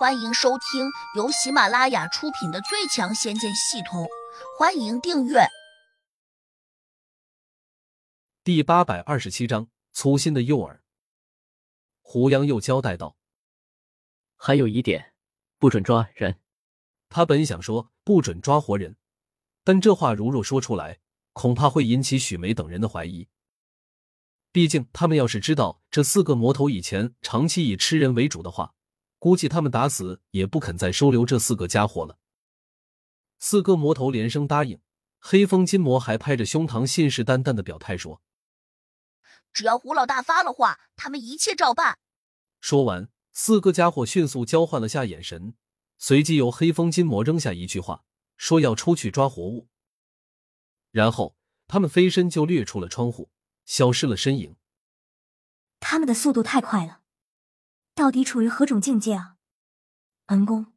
欢迎收听由喜马拉雅出品的《最强仙剑系统》，欢迎订阅。第八百二十七章：粗心的诱饵。胡杨又交代道：“还有一点，不准抓人。”他本想说不准抓活人，但这话如若说出来，恐怕会引起许梅等人的怀疑。毕竟他们要是知道这四个魔头以前长期以吃人为主的话，估计他们打死也不肯再收留这四个家伙了。四个魔头连声答应，黑风金魔还拍着胸膛，信誓旦旦的表态说：“只要胡老大发了话，他们一切照办。”说完，四个家伙迅速交换了下眼神，随即由黑风金魔扔下一句话，说要出去抓活物。然后他们飞身就掠出了窗户，消失了身影。他们的速度太快了。到底处于何种境界啊？恩公，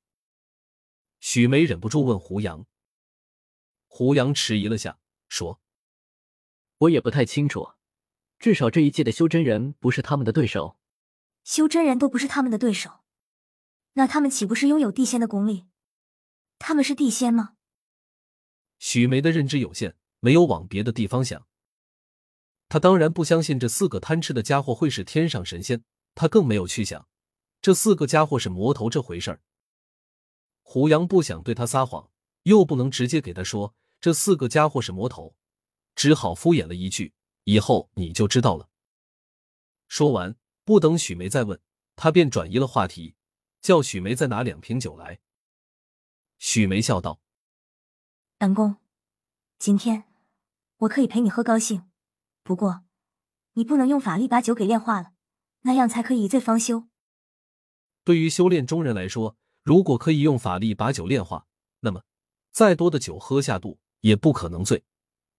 许梅忍不住问胡杨。胡杨迟疑了下，说：“我也不太清楚，至少这一届的修真人不是他们的对手。修真人都不是他们的对手，那他们岂不是拥有地仙的功力？他们是地仙吗？”许梅的认知有限，没有往别的地方想。他当然不相信这四个贪吃的家伙会是天上神仙，他更没有去想。这四个家伙是魔头这回事儿，胡杨不想对他撒谎，又不能直接给他说这四个家伙是魔头，只好敷衍了一句：“以后你就知道了。”说完，不等许梅再问，他便转移了话题，叫许梅再拿两瓶酒来。许梅笑道：“南宫，今天我可以陪你喝高兴，不过你不能用法力把酒给炼化了，那样才可以一醉方休。”对于修炼中人来说，如果可以用法力把酒炼化，那么再多的酒喝下肚也不可能醉，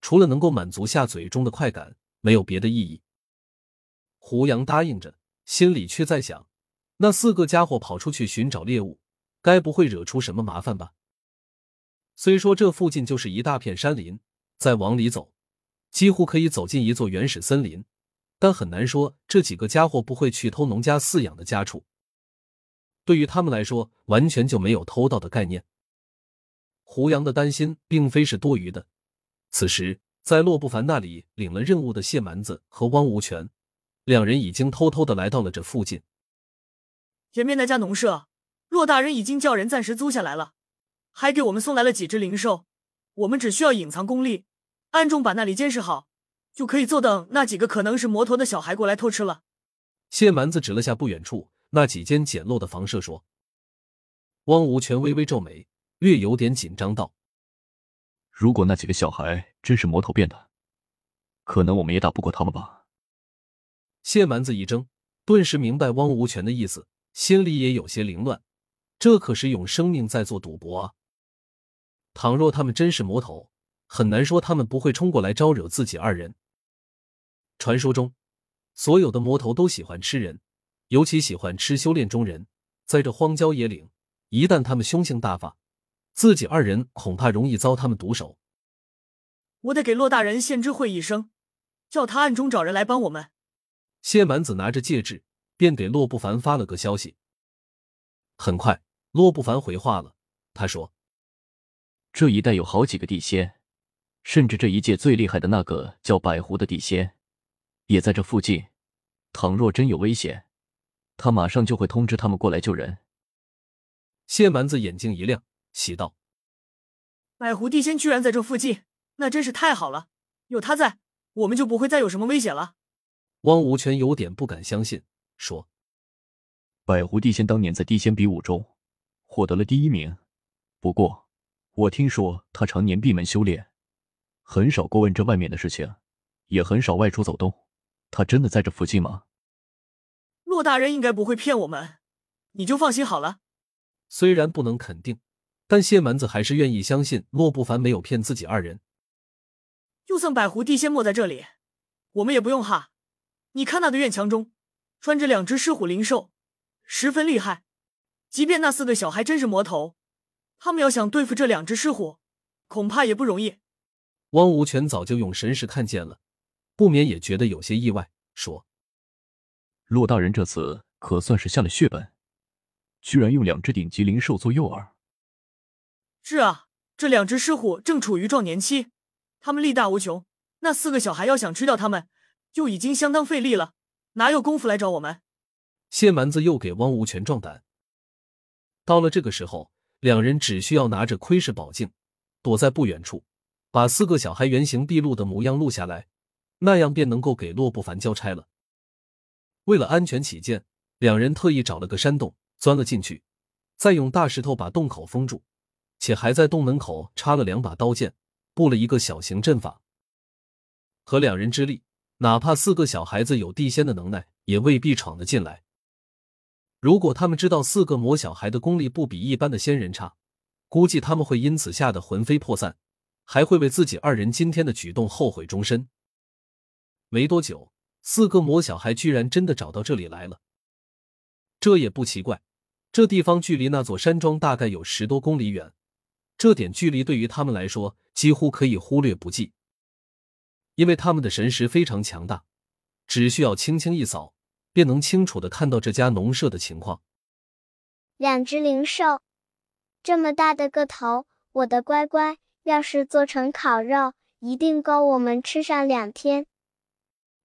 除了能够满足下嘴中的快感，没有别的意义。胡杨答应着，心里却在想：那四个家伙跑出去寻找猎物，该不会惹出什么麻烦吧？虽说这附近就是一大片山林，再往里走，几乎可以走进一座原始森林，但很难说这几个家伙不会去偷农家饲养的家畜。对于他们来说，完全就没有偷盗的概念。胡杨的担心并非是多余的。此时，在洛不凡那里领了任务的谢蛮子和汪无权，两人已经偷偷的来到了这附近。前面那家农舍，骆大人已经叫人暂时租下来了，还给我们送来了几只灵兽。我们只需要隐藏功力，暗中把那里监视好，就可以坐等那几个可能是魔头的小孩过来偷吃了。谢蛮子指了下不远处。那几间简陋的房舍，说：“汪无权微微皱眉，略有点紧张道：‘如果那几个小孩真是魔头变的，可能我们也打不过他们吧。’”谢蛮子一怔，顿时明白汪无权的意思，心里也有些凌乱。这可是用生命在做赌博啊！倘若他们真是魔头，很难说他们不会冲过来招惹自己二人。传说中，所有的魔头都喜欢吃人。尤其喜欢吃修炼中人，在这荒郊野岭，一旦他们凶性大发，自己二人恐怕容易遭他们毒手。我得给洛大人献知会一声，叫他暗中找人来帮我们。谢蛮子拿着戒指，便给洛不凡发了个消息。很快，洛不凡回话了，他说：“这一带有好几个地仙，甚至这一届最厉害的那个叫百狐的地仙，也在这附近。倘若真有危险。”他马上就会通知他们过来救人。谢蛮子眼睛一亮，喜道：“百狐地仙居然在这附近，那真是太好了！有他在，我们就不会再有什么危险了。”汪无权有点不敢相信，说：“百狐地仙当年在地仙比武中获得了第一名，不过我听说他常年闭门修炼，很少过问这外面的事情，也很少外出走动。他真的在这附近吗？”骆大人应该不会骗我们，你就放心好了。虽然不能肯定，但谢蛮子还是愿意相信骆不凡没有骗自己二人。就算百狐地仙没在这里，我们也不用怕。你看那个院墙中穿着两只狮虎灵兽，十分厉害。即便那四个小孩真是魔头，他们要想对付这两只狮虎，恐怕也不容易。汪无权早就用神识看见了，不免也觉得有些意外，说。骆大人这次可算是下了血本，居然用两只顶级灵兽做诱饵。是啊，这两只狮虎正处于壮年期，他们力大无穷，那四个小孩要想吃掉他们，就已经相当费力了，哪有功夫来找我们？谢蛮子又给汪无权壮胆。到了这个时候，两人只需要拿着窥视宝镜，躲在不远处，把四个小孩原形毕露的模样录下来，那样便能够给洛不凡交差了。为了安全起见，两人特意找了个山洞，钻了进去，再用大石头把洞口封住，且还在洞门口插了两把刀剑，布了一个小型阵法。合两人之力，哪怕四个小孩子有地仙的能耐，也未必闯得进来。如果他们知道四个魔小孩的功力不比一般的仙人差，估计他们会因此吓得魂飞魄散，还会为自己二人今天的举动后悔终身。没多久，四个魔小孩居然真的找到这里来了。这也不奇怪，这地方距离那座山庄大概有十多公里远，这点距离对于他们来说几乎可以忽略不计，因为他们的神识非常强大，只需要轻轻一扫。便能清楚的看到这家农舍的情况。两只灵兽，这么大的个头，我的乖乖，要是做成烤肉，一定够我们吃上两天。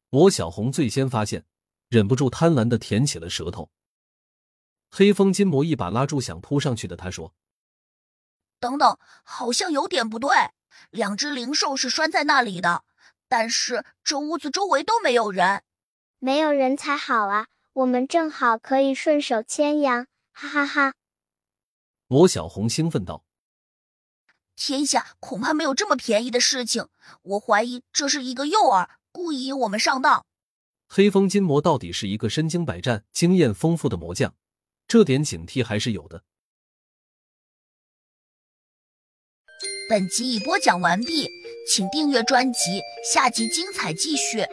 魔小红最先发现，忍不住贪婪的舔起了舌头。黑风金魔一把拉住想扑上去的他，说：“等等，好像有点不对。两只灵兽是拴在那里的，但是这屋子周围都没有人。”没有人才好啊！我们正好可以顺手牵羊，哈哈哈！魔小红兴奋道：“天下恐怕没有这么便宜的事情，我怀疑这是一个诱饵，故意引我们上当。”黑风金魔到底是一个身经百战、经验丰富的魔将，这点警惕还是有的。本集已播讲完毕，请订阅专辑，下集精彩继续。